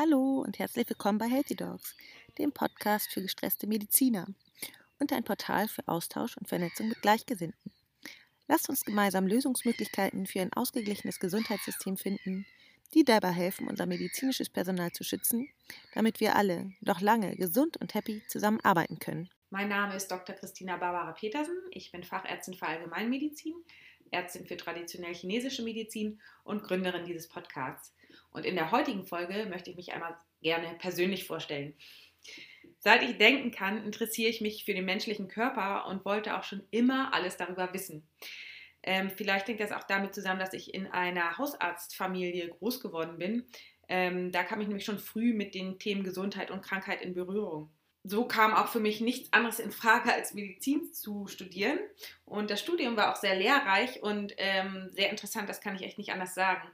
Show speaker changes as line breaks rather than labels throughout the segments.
Hallo und herzlich willkommen bei Healthy Dogs, dem Podcast für gestresste Mediziner und ein Portal für Austausch und Vernetzung mit Gleichgesinnten. Lasst uns gemeinsam Lösungsmöglichkeiten für ein ausgeglichenes Gesundheitssystem finden, die dabei helfen, unser medizinisches Personal zu schützen, damit wir alle noch lange gesund und happy zusammenarbeiten können.
Mein Name ist Dr. Christina Barbara Petersen. Ich bin Fachärztin für Allgemeinmedizin, Ärztin für traditionell chinesische Medizin und Gründerin dieses Podcasts. Und in der heutigen Folge möchte ich mich einmal gerne persönlich vorstellen. Seit ich denken kann, interessiere ich mich für den menschlichen Körper und wollte auch schon immer alles darüber wissen. Ähm, vielleicht hängt das auch damit zusammen, dass ich in einer Hausarztfamilie groß geworden bin. Ähm, da kam ich nämlich schon früh mit den Themen Gesundheit und Krankheit in Berührung. So kam auch für mich nichts anderes in Frage, als Medizin zu studieren. Und das Studium war auch sehr lehrreich und ähm, sehr interessant, das kann ich echt nicht anders sagen.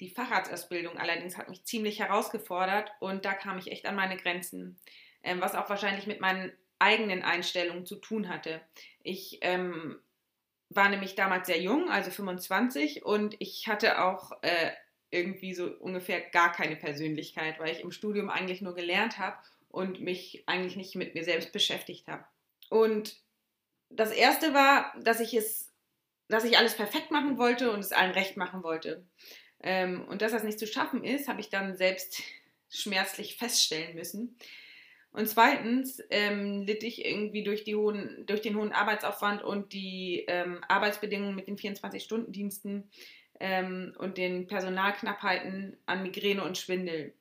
Die Facharztausbildung allerdings hat mich ziemlich herausgefordert und da kam ich echt an meine Grenzen, ähm, was auch wahrscheinlich mit meinen eigenen Einstellungen zu tun hatte. Ich ähm, war nämlich damals sehr jung, also 25, und ich hatte auch äh, irgendwie so ungefähr gar keine Persönlichkeit, weil ich im Studium eigentlich nur gelernt habe und mich eigentlich nicht mit mir selbst beschäftigt habe. Und das erste war, dass ich es, dass ich alles perfekt machen wollte und es allen recht machen wollte. Ähm, und dass das nicht zu schaffen ist, habe ich dann selbst schmerzlich feststellen müssen. Und zweitens ähm, litt ich irgendwie durch, hohen, durch den hohen Arbeitsaufwand und die ähm, Arbeitsbedingungen mit den 24-Stunden-Diensten ähm, und den Personalknappheiten an Migräne und Schwindel.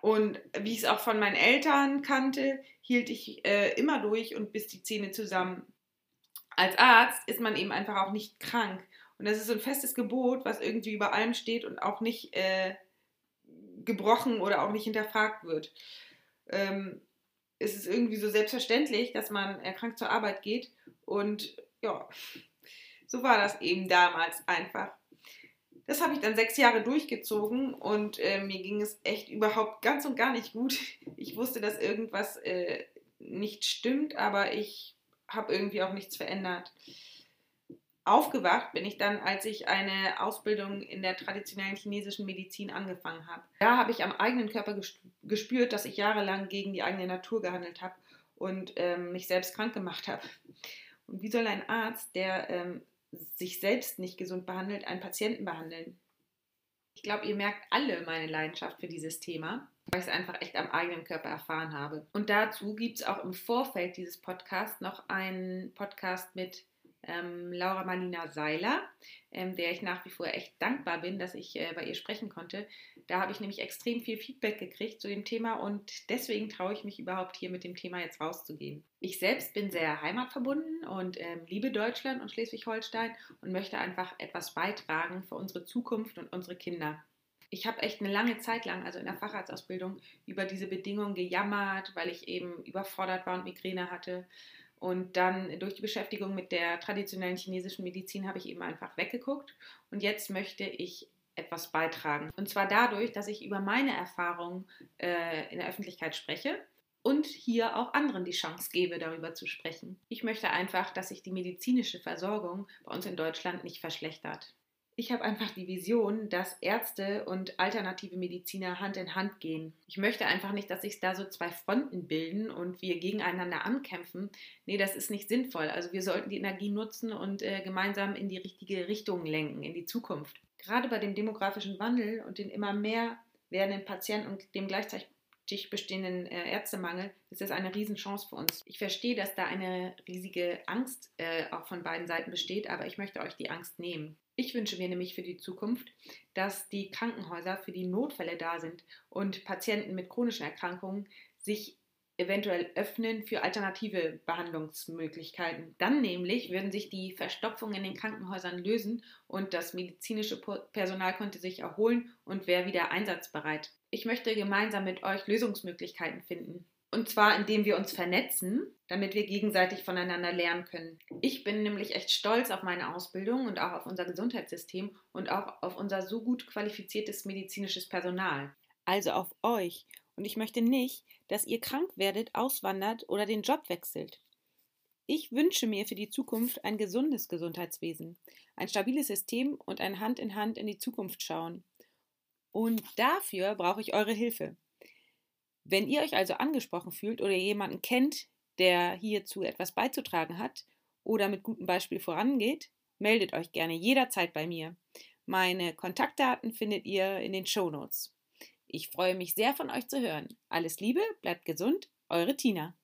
Und wie ich es auch von meinen Eltern kannte, hielt ich äh, immer durch und bis die Zähne zusammen. Als Arzt ist man eben einfach auch nicht krank. Und das ist so ein festes Gebot, was irgendwie über allem steht und auch nicht äh, gebrochen oder auch nicht hinterfragt wird. Ähm, es ist irgendwie so selbstverständlich, dass man erkrankt zur Arbeit geht. Und ja, so war das eben damals einfach. Das habe ich dann sechs Jahre durchgezogen und äh, mir ging es echt überhaupt ganz und gar nicht gut. Ich wusste, dass irgendwas äh, nicht stimmt, aber ich habe irgendwie auch nichts verändert aufgewacht bin ich dann, als ich eine Ausbildung in der traditionellen chinesischen Medizin angefangen habe. Da habe ich am eigenen Körper gespürt, dass ich jahrelang gegen die eigene Natur gehandelt habe und ähm, mich selbst krank gemacht habe. Und wie soll ein Arzt, der ähm, sich selbst nicht gesund behandelt, einen Patienten behandeln? Ich glaube, ihr merkt alle meine Leidenschaft für dieses Thema, weil ich es einfach echt am eigenen Körper erfahren habe. Und dazu gibt es auch im Vorfeld dieses Podcasts noch einen Podcast mit ähm, Laura Marlina Seiler, ähm, der ich nach wie vor echt dankbar bin, dass ich äh, bei ihr sprechen konnte. Da habe ich nämlich extrem viel Feedback gekriegt zu dem Thema und deswegen traue ich mich überhaupt hier mit dem Thema jetzt rauszugehen. Ich selbst bin sehr heimatverbunden und ähm, liebe Deutschland und Schleswig-Holstein und möchte einfach etwas beitragen für unsere Zukunft und unsere Kinder ich habe echt eine lange Zeit lang, also in der Facharztausbildung, über diese Bedingungen gejammert, weil ich eben überfordert war und Migräne hatte. Und dann durch die Beschäftigung mit der traditionellen chinesischen Medizin habe ich eben einfach weggeguckt. Und jetzt möchte ich etwas beitragen. Und zwar dadurch, dass ich über meine Erfahrungen äh, in der Öffentlichkeit spreche und hier auch anderen die Chance gebe, darüber zu sprechen. Ich möchte einfach, dass sich die medizinische Versorgung bei uns in Deutschland nicht verschlechtert. Ich habe einfach die Vision, dass Ärzte und alternative Mediziner Hand in Hand gehen. Ich möchte einfach nicht, dass sich da so zwei Fronten bilden und wir gegeneinander ankämpfen. Nee, das ist nicht sinnvoll. Also wir sollten die Energie nutzen und äh, gemeinsam in die richtige Richtung lenken, in die Zukunft. Gerade bei dem demografischen Wandel und den immer mehr werdenden Patienten und dem gleichzeitig bestehenden äh, Ärztemangel ist das eine Riesenchance für uns. Ich verstehe, dass da eine riesige Angst äh, auch von beiden Seiten besteht, aber ich möchte euch die Angst nehmen. Ich wünsche mir nämlich für die Zukunft, dass die Krankenhäuser für die Notfälle da sind und Patienten mit chronischen Erkrankungen sich eventuell öffnen für alternative Behandlungsmöglichkeiten. Dann nämlich würden sich die Verstopfungen in den Krankenhäusern lösen und das medizinische Personal könnte sich erholen und wäre wieder einsatzbereit. Ich möchte gemeinsam mit euch Lösungsmöglichkeiten finden. Und zwar, indem wir uns vernetzen, damit wir gegenseitig voneinander lernen können. Ich bin nämlich echt stolz auf meine Ausbildung und auch auf unser Gesundheitssystem und auch auf unser so gut qualifiziertes medizinisches Personal.
Also auf euch. Und ich möchte nicht, dass ihr krank werdet, auswandert oder den Job wechselt. Ich wünsche mir für die Zukunft ein gesundes Gesundheitswesen, ein stabiles System und ein Hand in Hand in die Zukunft schauen.
Und dafür brauche ich eure Hilfe. Wenn ihr euch also angesprochen fühlt oder jemanden kennt, der hierzu etwas beizutragen hat oder mit gutem Beispiel vorangeht, meldet euch gerne jederzeit bei mir. Meine Kontaktdaten findet ihr in den Show Notes. Ich freue mich sehr von euch zu hören. Alles Liebe, bleibt gesund, eure Tina.